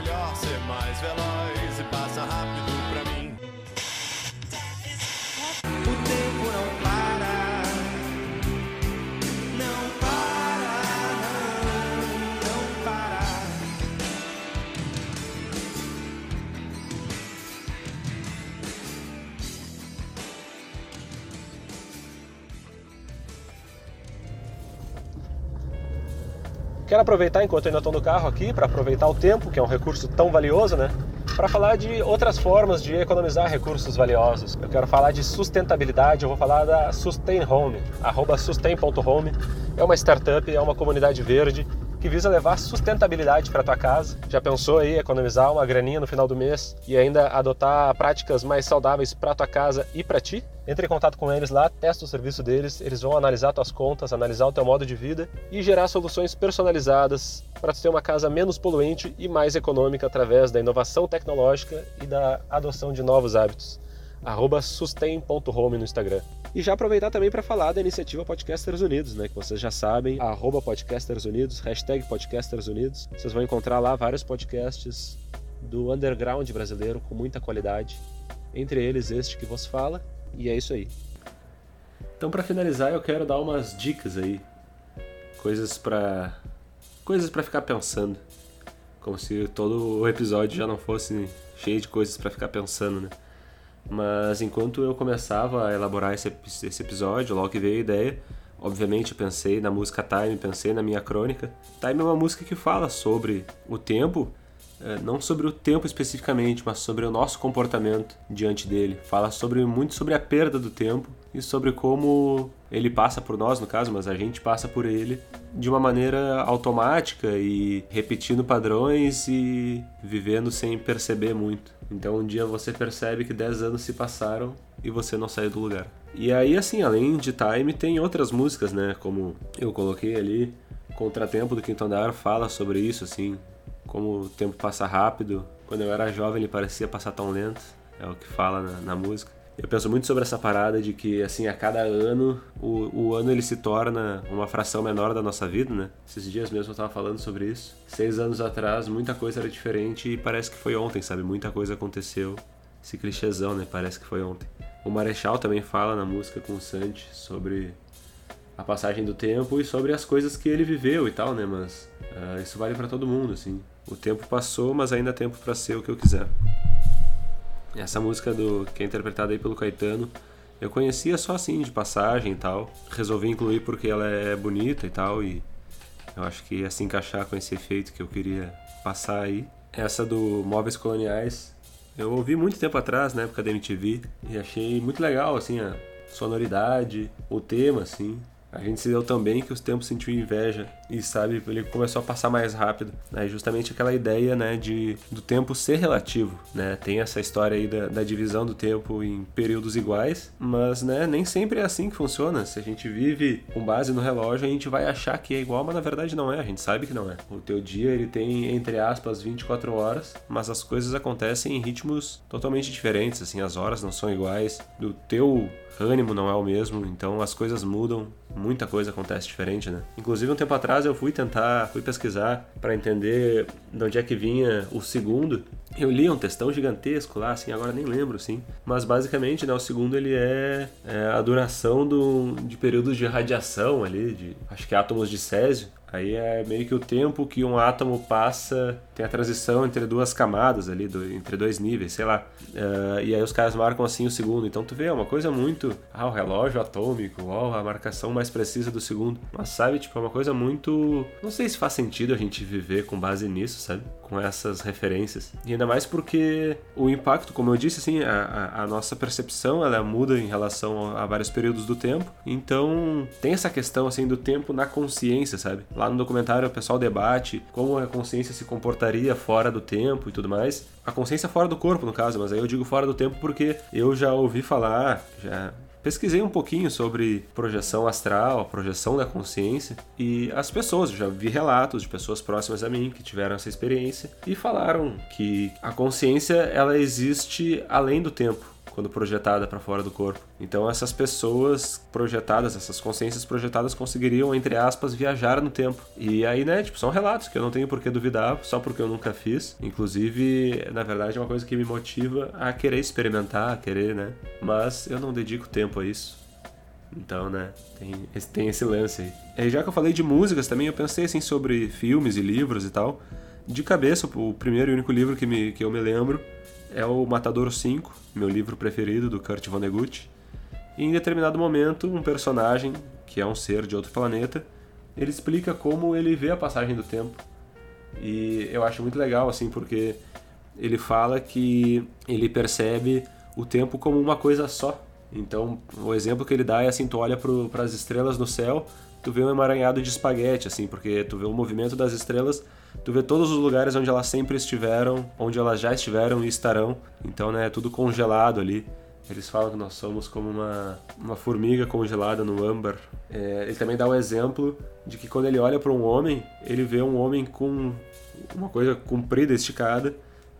Melhor ser mais veloz Quero aproveitar enquanto ainda estou no carro aqui, para aproveitar o tempo, que é um recurso tão valioso, né? Para falar de outras formas de economizar recursos valiosos. Eu quero falar de sustentabilidade, eu vou falar da Sustain Home, arroba sustain.home. É uma startup, é uma comunidade verde que visa levar sustentabilidade para tua casa. Já pensou aí economizar uma graninha no final do mês e ainda adotar práticas mais saudáveis para tua casa e para ti? Entre em contato com eles lá, testa o serviço deles, eles vão analisar tuas contas, analisar o teu modo de vida e gerar soluções personalizadas para ter uma casa menos poluente e mais econômica através da inovação tecnológica e da adoção de novos hábitos arroba sustain.home no Instagram. E já aproveitar também para falar da iniciativa Podcasters Unidos, né? Que vocês já sabem, arroba Podcasters Unidos, hashtag Podcasters Unidos. Vocês vão encontrar lá vários podcasts do underground brasileiro com muita qualidade. Entre eles este que vos fala. E é isso aí. Então para finalizar eu quero dar umas dicas aí. Coisas para coisas para ficar pensando. Como se todo o episódio já não fosse cheio de coisas para ficar pensando, né? Mas enquanto eu começava a elaborar esse, esse episódio, logo que veio a ideia, obviamente eu pensei na música Time, pensei na minha crônica. Time é uma música que fala sobre o tempo, eh, não sobre o tempo especificamente, mas sobre o nosso comportamento diante dele. Fala sobre muito sobre a perda do tempo e sobre como ele passa por nós, no caso, mas a gente passa por ele de uma maneira automática e repetindo padrões e vivendo sem perceber muito. Então um dia você percebe que 10 anos se passaram e você não saiu do lugar. E aí, assim, além de Time, tem outras músicas, né? Como eu coloquei ali, Contratempo do Quinto Andar fala sobre isso, assim, como o tempo passa rápido. Quando eu era jovem ele parecia passar tão lento, é o que fala na, na música. Eu penso muito sobre essa parada de que, assim, a cada ano, o, o ano ele se torna uma fração menor da nossa vida, né? Esses dias mesmo eu tava falando sobre isso. Seis anos atrás, muita coisa era diferente e parece que foi ontem, sabe? Muita coisa aconteceu. Esse clichêzão, né? Parece que foi ontem. O Marechal também fala na música com o Santi sobre a passagem do tempo e sobre as coisas que ele viveu e tal, né? Mas uh, isso vale para todo mundo, assim. O tempo passou, mas ainda há tempo para ser o que eu quiser. Essa música do que é interpretada aí pelo Caetano, eu conhecia só assim de passagem e tal. Resolvi incluir porque ela é bonita e tal e eu acho que ia se encaixar com esse efeito que eu queria passar aí. Essa do Móveis Coloniais Eu ouvi muito tempo atrás, na época da MTV, e achei muito legal, assim, a sonoridade, o tema, assim. A gente se deu tão bem que os tempos sentiu inveja e sabe, ele começou a passar mais rápido. Né? Justamente aquela ideia, né, de do tempo ser relativo, né? Tem essa história aí da, da, divisão do tempo em períodos iguais, mas, né, nem sempre é assim que funciona. Se a gente vive com base no relógio, a gente vai achar que é igual, mas na verdade não é. A gente sabe que não é. O teu dia ele tem entre aspas 24 horas, mas as coisas acontecem em ritmos totalmente diferentes. Assim, as horas não são iguais. Do teu ânimo não é o mesmo, então as coisas mudam, muita coisa acontece diferente, né? Inclusive um tempo atrás eu fui tentar, fui pesquisar para entender de onde é que vinha o segundo. Eu li um textão gigantesco lá, assim, agora nem lembro, assim. Mas basicamente, né, o segundo ele é, é a duração do, de períodos de radiação ali, de acho que átomos de césio. Aí é meio que o tempo que um átomo passa, tem a transição entre duas camadas ali, do, entre dois níveis, sei lá. Uh, e aí os caras marcam assim o segundo. Então tu vê, é uma coisa muito. Ah, o relógio atômico, ó, a marcação mais precisa do segundo. Mas sabe, tipo, é uma coisa muito. Não sei se faz sentido a gente viver com base nisso, sabe? Com essas referências. E ainda mais porque o impacto, como eu disse, assim, a, a, nossa percepção ela muda em relação a vários períodos do tempo. Então tem essa questão assim do tempo na consciência, sabe? Lá no documentário o pessoal debate como a consciência se comportaria fora do tempo e tudo mais. A consciência fora do corpo, no caso, mas aí eu digo fora do tempo porque eu já ouvi falar, já pesquisei um pouquinho sobre projeção astral, projeção da consciência e as pessoas, já vi relatos de pessoas próximas a mim que tiveram essa experiência e falaram que a consciência ela existe além do tempo quando projetada para fora do corpo. Então essas pessoas projetadas, essas consciências projetadas conseguiriam, entre aspas, viajar no tempo. E aí, né, tipo, são relatos que eu não tenho por que duvidar, só porque eu nunca fiz. Inclusive, na verdade, é uma coisa que me motiva a querer experimentar, a querer, né? Mas eu não dedico tempo a isso. Então, né, tem esse, tem esse lance aí. E já que eu falei de músicas também, eu pensei assim sobre filmes e livros e tal. De cabeça, o primeiro e único livro que, me, que eu me lembro é o Matadouro 5, meu livro preferido do Kurt Vonnegut. E em determinado momento, um personagem, que é um ser de outro planeta, ele explica como ele vê a passagem do tempo. E eu acho muito legal, assim, porque ele fala que ele percebe o tempo como uma coisa só. Então, o exemplo que ele dá é assim, tu olha para as estrelas no céu, tu vê um emaranhado de espaguete, assim, porque tu vê o movimento das estrelas tu vê todos os lugares onde elas sempre estiveram, onde elas já estiveram e estarão. Então, né, é tudo congelado ali. Eles falam que nós somos como uma, uma formiga congelada no âmbar. É, ele também dá o exemplo de que quando ele olha para um homem, ele vê um homem com uma coisa comprida, esticada,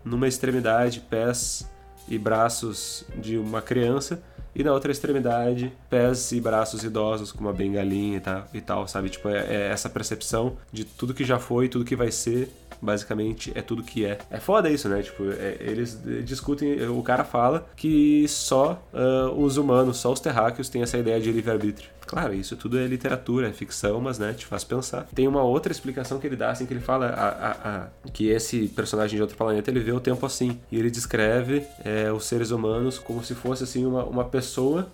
numa extremidade, pés e braços de uma criança, e na outra extremidade, pés e braços idosos, com uma bengalinha e tal, e tal sabe? Tipo, é, é, essa percepção de tudo que já foi, tudo que vai ser, basicamente é tudo que é. É foda isso, né? Tipo, é, eles discutem, o cara fala que só uh, os humanos, só os terráqueos têm essa ideia de livre-arbítrio. Claro, isso tudo é literatura, é ficção, mas né, te faz pensar. Tem uma outra explicação que ele dá, assim, que ele fala a, a, a, que esse personagem de outro planeta ele vê o tempo assim. E ele descreve é, os seres humanos como se fosse assim uma, uma pessoa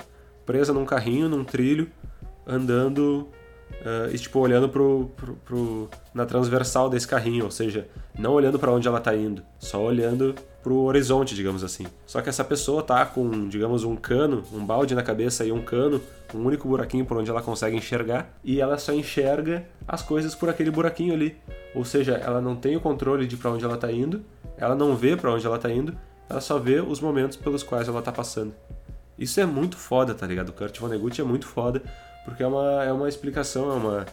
presa num carrinho, num trilho, andando uh, e tipo olhando pro, pro, pro, na transversal desse carrinho, ou seja, não olhando para onde ela tá indo, só olhando pro horizonte, digamos assim. Só que essa pessoa tá com, digamos, um cano, um balde na cabeça e um cano um único buraquinho por onde ela consegue enxergar e ela só enxerga as coisas por aquele buraquinho ali. Ou seja, ela não tem o controle de para onde ela está indo, ela não vê para onde ela está indo, ela só vê os momentos pelos quais ela está passando. Isso é muito foda, tá ligado? O Kurt Vonnegut é muito foda, porque é uma, é uma explicação, é uma,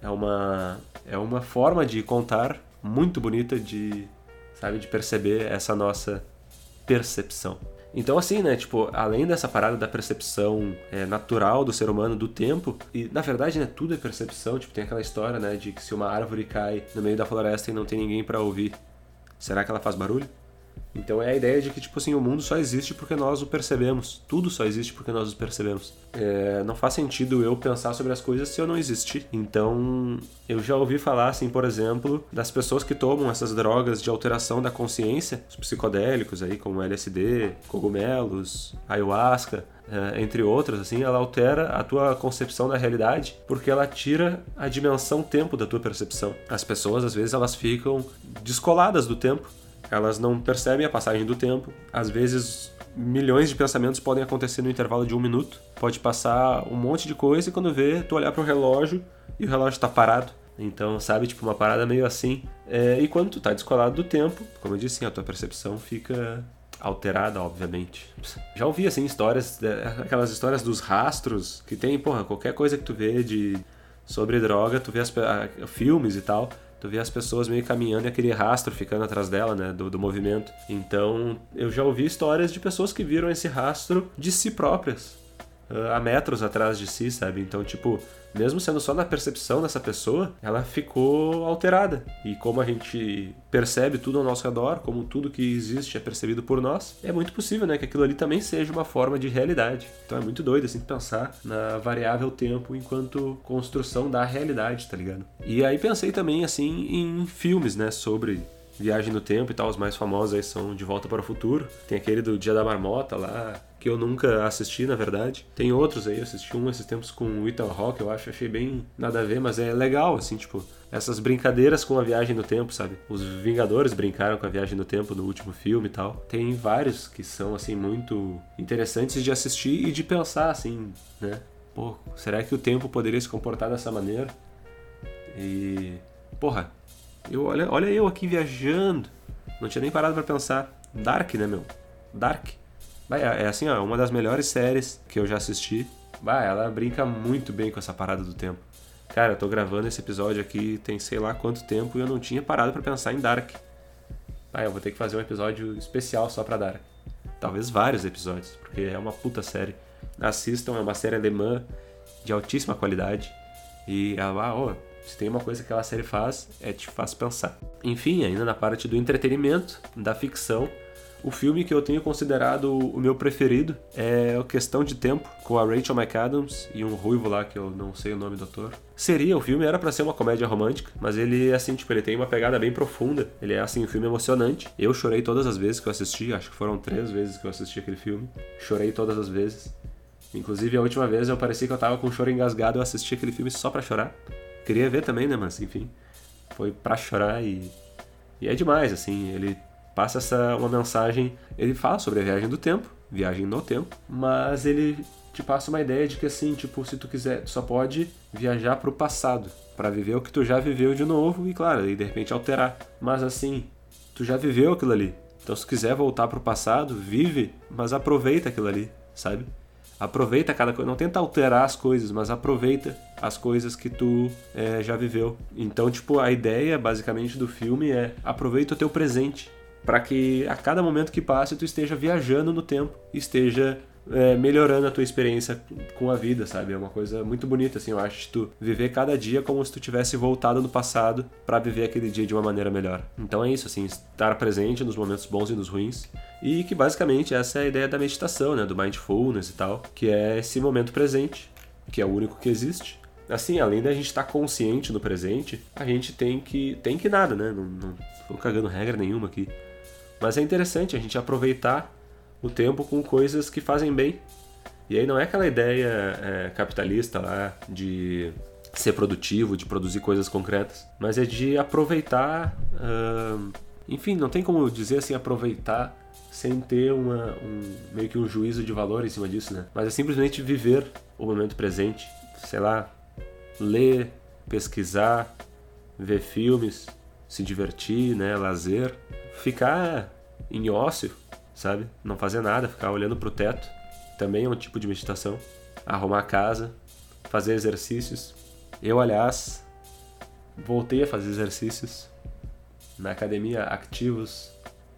é uma, é uma forma de contar muito bonita de, sabe, de perceber essa nossa percepção. Então, assim, né, tipo, além dessa parada da percepção é, natural do ser humano do tempo, e na verdade, né, tudo é percepção, tipo, tem aquela história, né, de que se uma árvore cai no meio da floresta e não tem ninguém para ouvir, será que ela faz barulho? Então é a ideia de que, tipo assim, o mundo só existe porque nós o percebemos. Tudo só existe porque nós o percebemos. É, não faz sentido eu pensar sobre as coisas se eu não existir. Então, eu já ouvi falar, assim, por exemplo, das pessoas que tomam essas drogas de alteração da consciência, os psicodélicos aí, como LSD, cogumelos, ayahuasca, é, entre outras, assim, ela altera a tua concepção da realidade porque ela tira a dimensão tempo da tua percepção. As pessoas, às vezes, elas ficam descoladas do tempo elas não percebem a passagem do tempo. Às vezes, milhões de pensamentos podem acontecer no intervalo de um minuto. Pode passar um monte de coisa e quando vê, tu olhar pro relógio e o relógio tá parado. Então, sabe, tipo, uma parada meio assim. É, e quando tu tá descolado do tempo, como eu disse, a tua percepção fica alterada, obviamente. *laughs* Já ouvi, assim, histórias, é, aquelas histórias dos rastros, que tem, porra, qualquer coisa que tu vê de sobre droga, tu vê as, a, filmes e tal, tu vê as pessoas meio caminhando e aquele rastro ficando atrás dela, né, do, do movimento. Então, eu já ouvi histórias de pessoas que viram esse rastro de si próprias, uh, a metros atrás de si, sabe? Então, tipo, mesmo sendo só na percepção dessa pessoa, ela ficou alterada. E como a gente percebe tudo ao nosso redor, como tudo que existe é percebido por nós, é muito possível, né, que aquilo ali também seja uma forma de realidade. Então é muito doido assim pensar na variável tempo enquanto construção da realidade, tá ligado? E aí pensei também assim em filmes, né, sobre Viagem no Tempo e tal, os mais famosos aí são De Volta para o Futuro. Tem aquele do Dia da Marmota lá, que eu nunca assisti, na verdade. Tem outros aí, eu assisti um esses tempos com o Ethan Hawke, eu acho, achei bem nada a ver, mas é legal, assim, tipo, essas brincadeiras com a viagem no tempo, sabe? Os Vingadores brincaram com a viagem no tempo no último filme e tal. Tem vários que são, assim, muito interessantes de assistir e de pensar, assim, né? Pô, será que o tempo poderia se comportar dessa maneira? E. Porra, eu, olha, olha eu aqui viajando. Não tinha nem parado para pensar. Dark, né, meu? Dark. Vai, é, é assim, ó, uma das melhores séries que eu já assisti. Vai, ela brinca muito bem com essa parada do tempo. Cara, eu tô gravando esse episódio aqui tem sei lá quanto tempo e eu não tinha parado para pensar em Dark. Vai, eu vou ter que fazer um episódio especial só pra Dark. Talvez vários episódios, porque é uma puta série. Assistam, é uma série alemã de altíssima qualidade. E ela, oh, se tem uma coisa que aquela série faz, é te faz pensar. Enfim, ainda na parte do entretenimento, da ficção, o filme que eu tenho considerado o meu preferido é Questão de Tempo, com a Rachel McAdams e um ruivo lá que eu não sei o nome do ator. Seria, o filme era para ser uma comédia romântica, mas ele assim, tipo, ele tem uma pegada bem profunda. Ele é assim, um filme emocionante. Eu chorei todas as vezes que eu assisti, acho que foram três vezes que eu assisti aquele filme. Chorei todas as vezes. Inclusive a última vez eu parecia que eu tava com um choro engasgado, eu assisti aquele filme só para chorar. Queria ver também, né, mas enfim, foi pra chorar e e é demais, assim, ele passa essa uma mensagem, ele fala sobre a viagem do tempo, viagem no tempo, mas ele te passa uma ideia de que assim, tipo, se tu quiser, tu só pode viajar pro passado para viver o que tu já viveu de novo e claro, e de repente alterar. Mas assim, tu já viveu aquilo ali. Então se quiser voltar pro passado, vive, mas aproveita aquilo ali, sabe? Aproveita cada coisa, não tenta alterar as coisas, mas aproveita as coisas que tu é, já viveu. Então, tipo, a ideia basicamente do filme é aproveita o teu presente para que a cada momento que passe tu esteja viajando no tempo, esteja é, melhorando a tua experiência com a vida, sabe? É uma coisa muito bonita, assim, eu acho, tu viver cada dia como se tu tivesse voltado no passado para viver aquele dia de uma maneira melhor. Então é isso, assim, estar presente nos momentos bons e nos ruins. E que basicamente essa é a ideia da meditação, né? Do mindfulness e tal, que é esse momento presente, que é o único que existe. Assim, além da gente estar tá consciente no presente, a gente tem que. tem que nada, né? Não, não tô cagando regra nenhuma aqui. Mas é interessante a gente aproveitar o tempo com coisas que fazem bem. E aí não é aquela ideia é, capitalista lá de ser produtivo, de produzir coisas concretas, mas é de aproveitar. Enfim, não tem como dizer assim, aproveitar sem ter uma, um, meio que um juízo de valor em cima disso, né? Mas é simplesmente viver o momento presente, sei lá, ler, pesquisar, ver filmes, se divertir, né, lazer, ficar em ócio, sabe? Não fazer nada, ficar olhando pro teto, também é um tipo de meditação. Arrumar a casa, fazer exercícios. Eu, aliás, voltei a fazer exercícios na academia ativos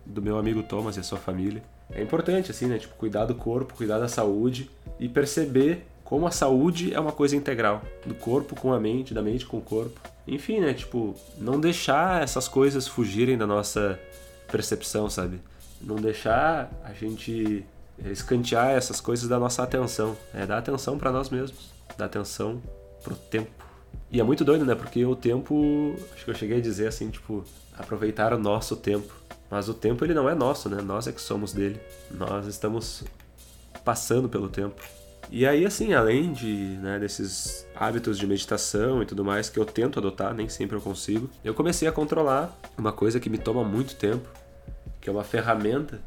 do meu amigo Thomas e a sua família. É importante assim, né, tipo, cuidar do corpo, cuidar da saúde e perceber como a saúde é uma coisa integral, do corpo com a mente, da mente com o corpo. Enfim, né, tipo, não deixar essas coisas fugirem da nossa percepção, sabe? Não deixar a gente escantear essas coisas da nossa atenção. É dar atenção para nós mesmos, dar atenção pro tempo. E é muito doido, né? Porque o tempo, acho que eu cheguei a dizer assim, tipo, aproveitar o nosso tempo. Mas o tempo ele não é nosso, né? Nós é que somos dele. Nós estamos passando pelo tempo. E aí, assim, além de, né, desses hábitos de meditação e tudo mais que eu tento adotar, nem sempre eu consigo, eu comecei a controlar uma coisa que me toma muito tempo, que é uma ferramenta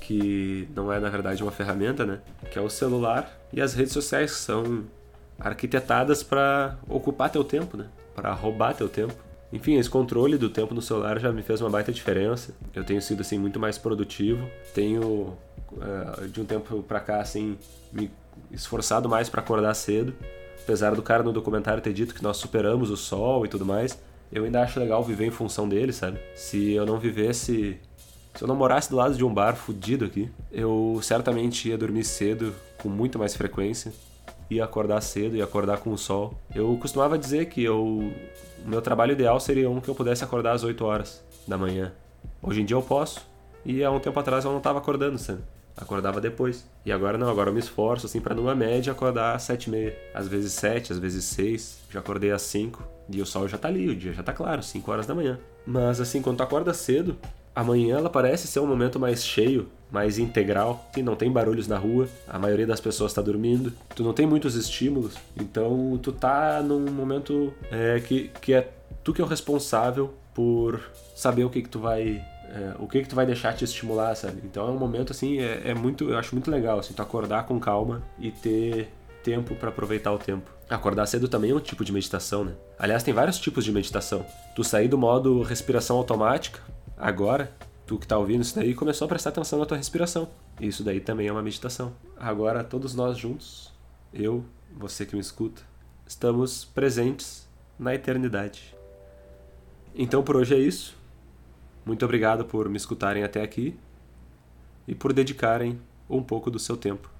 que não é na verdade uma ferramenta, né? Que é o celular e as redes sociais são arquitetadas para ocupar teu tempo, né? Para roubar teu tempo. Enfim, esse controle do tempo no celular já me fez uma baita diferença. Eu tenho sido assim muito mais produtivo. Tenho uh, de um tempo para cá assim me esforçado mais para acordar cedo. Apesar do cara no documentário ter dito que nós superamos o sol e tudo mais, eu ainda acho legal viver em função dele, sabe? Se eu não vivesse se eu não morasse do lado de um bar fudido aqui, eu certamente ia dormir cedo com muito mais frequência, ia acordar cedo e acordar com o sol. Eu costumava dizer que eu, meu trabalho ideal seria um que eu pudesse acordar às 8 horas da manhã. Hoje em dia eu posso, e há um tempo atrás eu não estava acordando, sabe? Acordava depois. E agora não, agora eu me esforço assim para numa média acordar às 7 e meia. Às vezes 7, às vezes 6. Já acordei às 5 e o sol já tá ali, o dia já tá claro, 5 horas da manhã. Mas assim, quando tu acorda cedo, Amanhã ela parece ser um momento mais cheio, mais integral, que não tem barulhos na rua, a maioria das pessoas está dormindo, tu não tem muitos estímulos, então tu tá num momento é, que, que é tu que é o responsável por saber o que que tu vai é, o que que tu vai deixar te estimular, sabe? Então é um momento assim, é, é muito, eu acho muito legal assim, tu acordar com calma e ter tempo para aproveitar o tempo. Acordar cedo também é um tipo de meditação, né? Aliás, tem vários tipos de meditação. Tu sair do modo respiração automática, agora, tu que está ouvindo isso daí, começou a prestar atenção na tua respiração. Isso daí também é uma meditação. Agora, todos nós juntos, eu, você que me escuta, estamos presentes na eternidade. Então por hoje é isso. Muito obrigado por me escutarem até aqui e por dedicarem um pouco do seu tempo